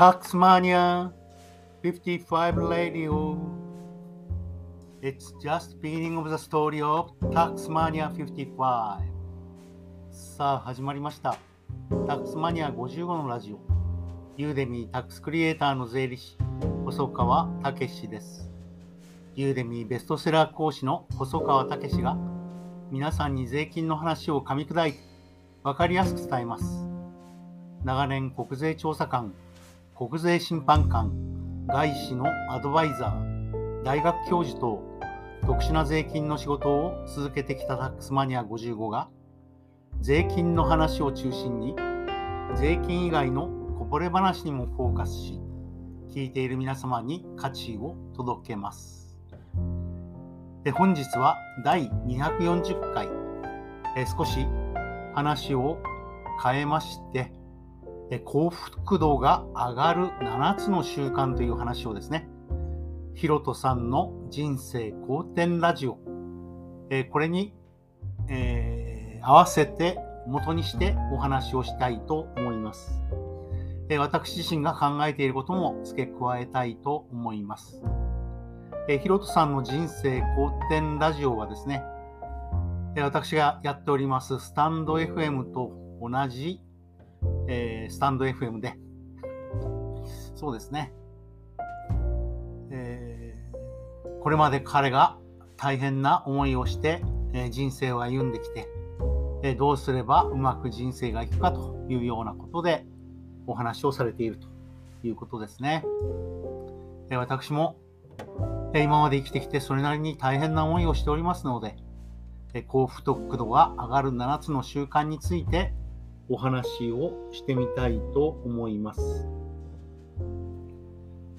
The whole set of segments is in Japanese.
Taxmania 55 Radio. It's just beginning of the story of Taxmania 55さあ始まりました。タックスマニア55のラジオ。ユーデミータックスクリエイターの税理士細川武史です。ユーデミーベストセラー講師の細川武史が皆さんに税金の話を噛み砕いて分かりやすく伝えます。長年国税調査官国税審判官外資のアドバイザー大学教授と特殊な税金の仕事を続けてきたタックスマニア55が税金の話を中心に税金以外のこぼれ話にもフォーカスし聞いている皆様に価値を届けます。で本日は第240回え少し話を変えまして幸福度が上がる7つの習慣という話をですねヒロトさんの人生好転ラジオえこれに、えー、合わせて元にしてお話をしたいと思います。え私自身が考えていることも付け加えたいと思います。えヒロトさんの人生好転ラジオはですね、私がやっておりますスタンド FM と同じ、えー、スタンド FM で、そうですね、えー、これまで彼が大変な思いをして、えー、人生を歩んできて、えどうすればうまく人生がいくかというようなことでお話をされているということですね。え私も、え今まで生きてきてそれなりに大変な思いをしておりますので、え幸福度が上がる7つの習慣についてお話をしてみたいと思います。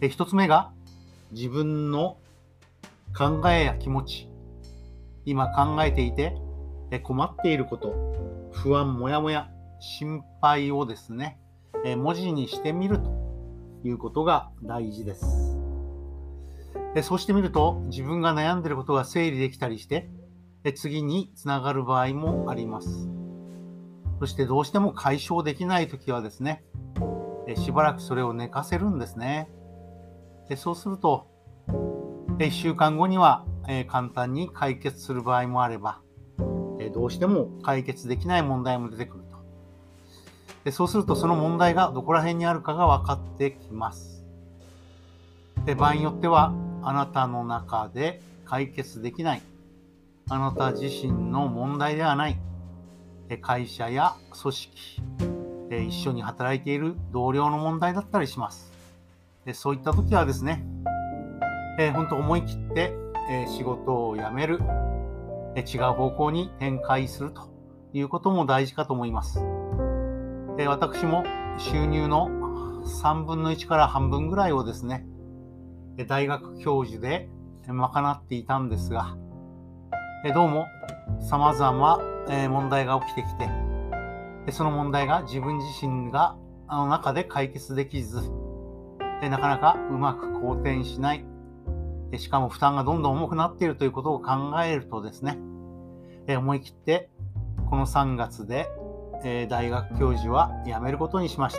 え1つ目が自分の考えや気持ち、今考えていて困っていること、不安、もやもや、心配をですね、文字にしてみるということが大事です。そうしてみると自分が悩んでいることが整理できたりして次につながる場合もあります。そしてどうしても解消できないときはですね、しばらくそれを寝かせるんですね。そうすると、1週間後には簡単に解決する場合もあれば、どうしても解決できない問題も出てくると。でそうするとその問題がどこら辺にあるかが分かってきます。で場合によってはあなたの中で解決できないあなた自身の問題ではない会社や組織一緒に働いている同僚の問題だったりします。そういった時はですね、本当思い切って、仕事を辞める違う方向に展開するということも大事かと思います。私も収入の3分の1から半分ぐらいをですね、大学教授で賄っていたんですが、どうも様々問題が起きてきて、その問題が自分自身があの中で解決できず、なかなかうまく好転しない、しかも負担がどんどん重くなっているということを考えるとですね、思い切ってこの3月で大学教授は辞めることにしまし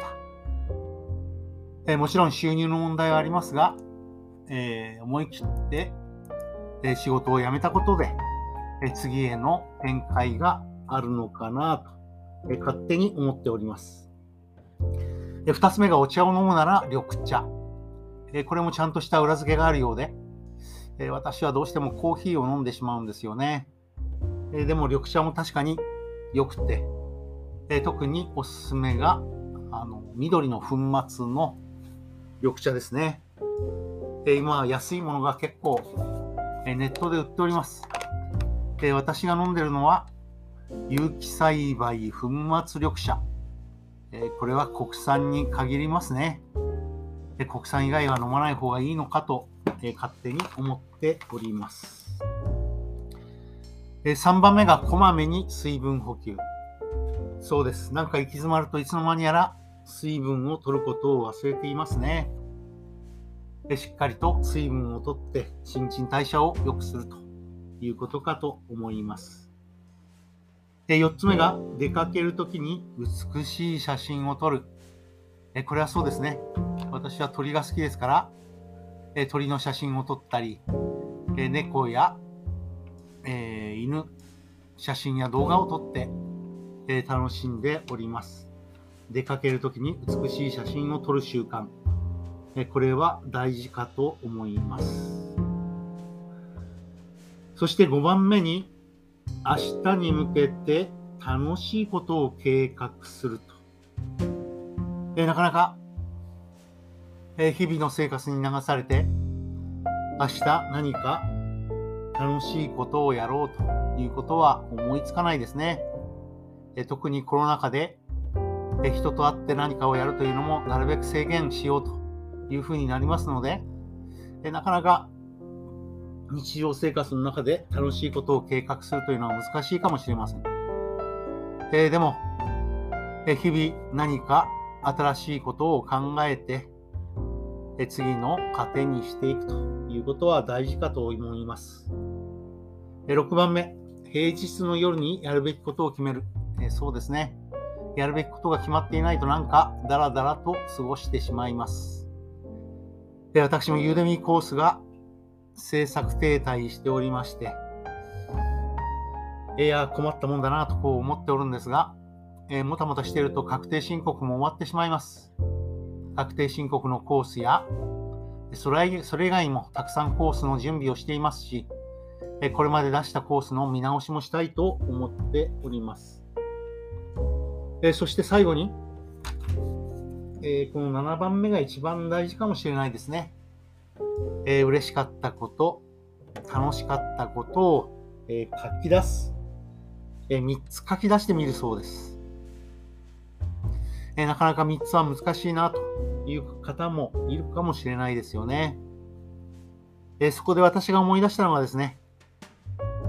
た。もちろん収入の問題はありますが、思い切って仕事を辞めたことで次への展開があるのかなと勝手に思っております。2つ目がお茶を飲むなら緑茶。これもちゃんとした裏付けがあるようで、私はどうしてもコーヒーを飲んでしまうんですよね。えでも緑茶も確かに良くて、え特におすすめがあの緑の粉末の緑茶ですね。え今安いものが結構、えネットで売っております。え私が飲んでるのは有機栽培粉末緑茶。えこれは国産に限りますね。え国産以外は飲まない方がいいのかと、え勝手に思っております。え3番目がこまめに水分補給。そうです。なんか行き詰まるといつの間にやら水分を取ることを忘れていますね。でしっかりと水分をとって新陳代謝を良くするということかと思います。で4つ目が出かけるときに美しい写真を撮るえ。これはそうですね。私は鳥が好きですから、え鳥の写真を撮ったり、え猫や、えー、犬、写真や動画を撮って、え楽しんでおります。出かけるときに美しい写真を撮る習慣、えこれは大事かと思います。そして5番目に、明日に向けて楽しいことを計画すると。えなかなか、え日々の生活に流されて、明日何か楽しいことをやろうということは思いつかないですね。え特にコロナ禍でえ人と会って何かをやるというのもなるべく制限しようというふうになりますので、えなかなか日常生活の中で楽しいことを計画するというのは難しいかもしれません。えー、でも、え日々何か新しいことを考えて、え次の糧にしていくということは大事かと思います。え6番目、平日の夜にやるべきことを決める。えそうですね。やるべきことが決まっていないとなんかダラダラと過ごしてしまいます。で私もユーデミーコースが制作停滞しておりまして、いや、困ったもんだなとこう思っておるんですが、えー、もたもたしていると確定申告も終わってしまいます。確定申告のコースや、それそれ以外にもたくさんコースの準備をしていますし、これまで出したコースの見直しもしたいと思っております。えそして最後に、えこの7番目が一番大事かもしれないですね。えー、嬉しかったこと、楽しかったことを、えー、書き出す、えー、3つ書き出してみるそうです。えなかなか3つは難しいなという方もいるかもしれないですよね。えそこで私が思い出したのはですね、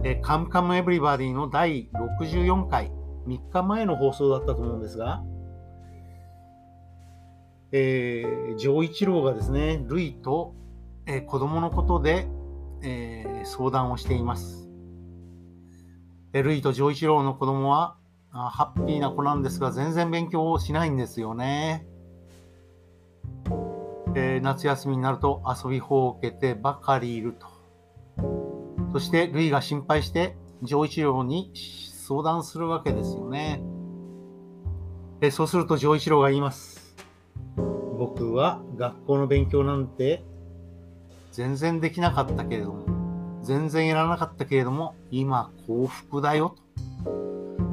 えカムカムエブリバディの第64回、3日前の放送だったと思うんですが、えー、上一郎がですね、ルイとえー、子供のことで、えー、相談をしています。ルイと丈一郎の子供はあハッピーな子なんですが全然勉強をしないんですよね。えー、夏休みになると遊びほうけてばかりいると。そしてルイが心配して丈一郎に相談するわけですよね。えそうすると丈一郎が言います。僕は学校の勉強なんて全然できなかったけれども、全然やらなかったけれども、今幸福だよと。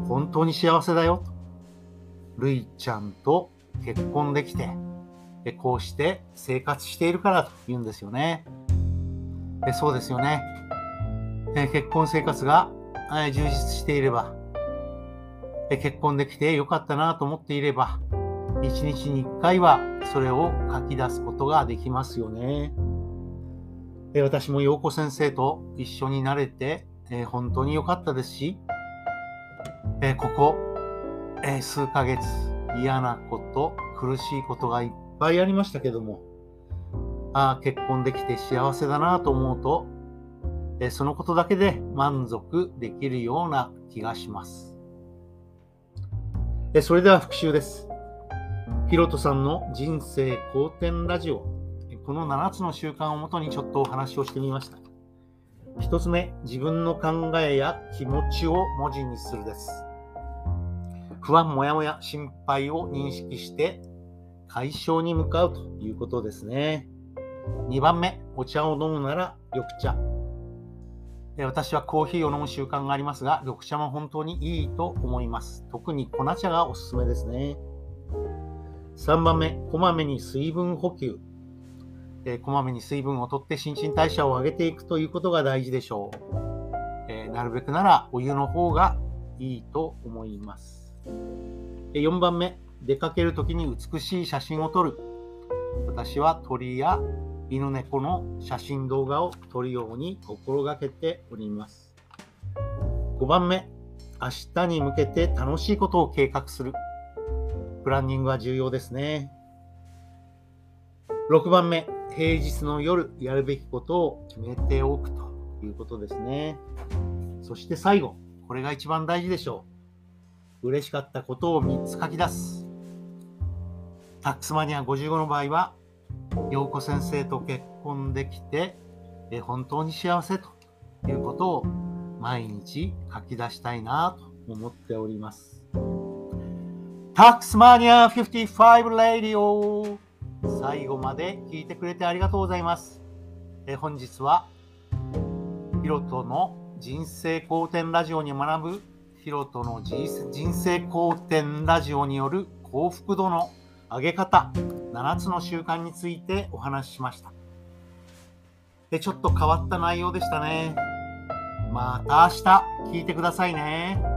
本当に幸せだよと。るいちゃんと結婚できて、こうして生活しているからと言うんですよね。そうですよね。結婚生活が充実していれば、結婚できてよかったなと思っていれば、一日に一回はそれを書き出すことができますよね。え私も陽子先生と一緒になれて、え本当に良かったですし、えここ、え数ヶ月嫌なこと、苦しいことがいっぱいありましたけども、ああ、結婚できて幸せだなと思うと、えそのことだけで満足できるような気がします。えそれでは復習です。ヒロトさんの人生好転ラジオこの7つの習慣をもとにちょっとお話をしてみました。1つ目、自分の考えや気持ちを文字にするです。不安、もやもや、心配を認識して解消に向かうということですね。2番目、お茶を飲むなら緑茶。私はコーヒーを飲む習慣がありますが、緑茶も本当にいいと思います。特に粉茶がおすすめですね。3番目、こまめに水分補給。え、こまめに水分をとって新陳代謝を上げていくということが大事でしょう。え、なるべくならお湯の方がいいと思います。で4番目、出かけるときに美しい写真を撮る。私は鳥や犬猫の写真動画を撮るように心がけております。5番目、明日に向けて楽しいことを計画する。プランニングは重要ですね。6番目、平日の夜やるべきことを決めておくということですね。そして最後、これが一番大事でしょう。嬉しかったことを3つ書き出す。タックスマニア55の場合は、陽子先生と結婚できて、え本当に幸せということを毎日書き出したいなと思っております。タックスマニア55レディオ最後まで聞いてくれてありがとうございます。え本日はヒロトの人生好転ラジオに学ぶヒロトの人生好転ラジオによる幸福度の上げ方7つの習慣についてお話ししました。でちょっと変わった内容でしたね。また明日聞いてくださいね。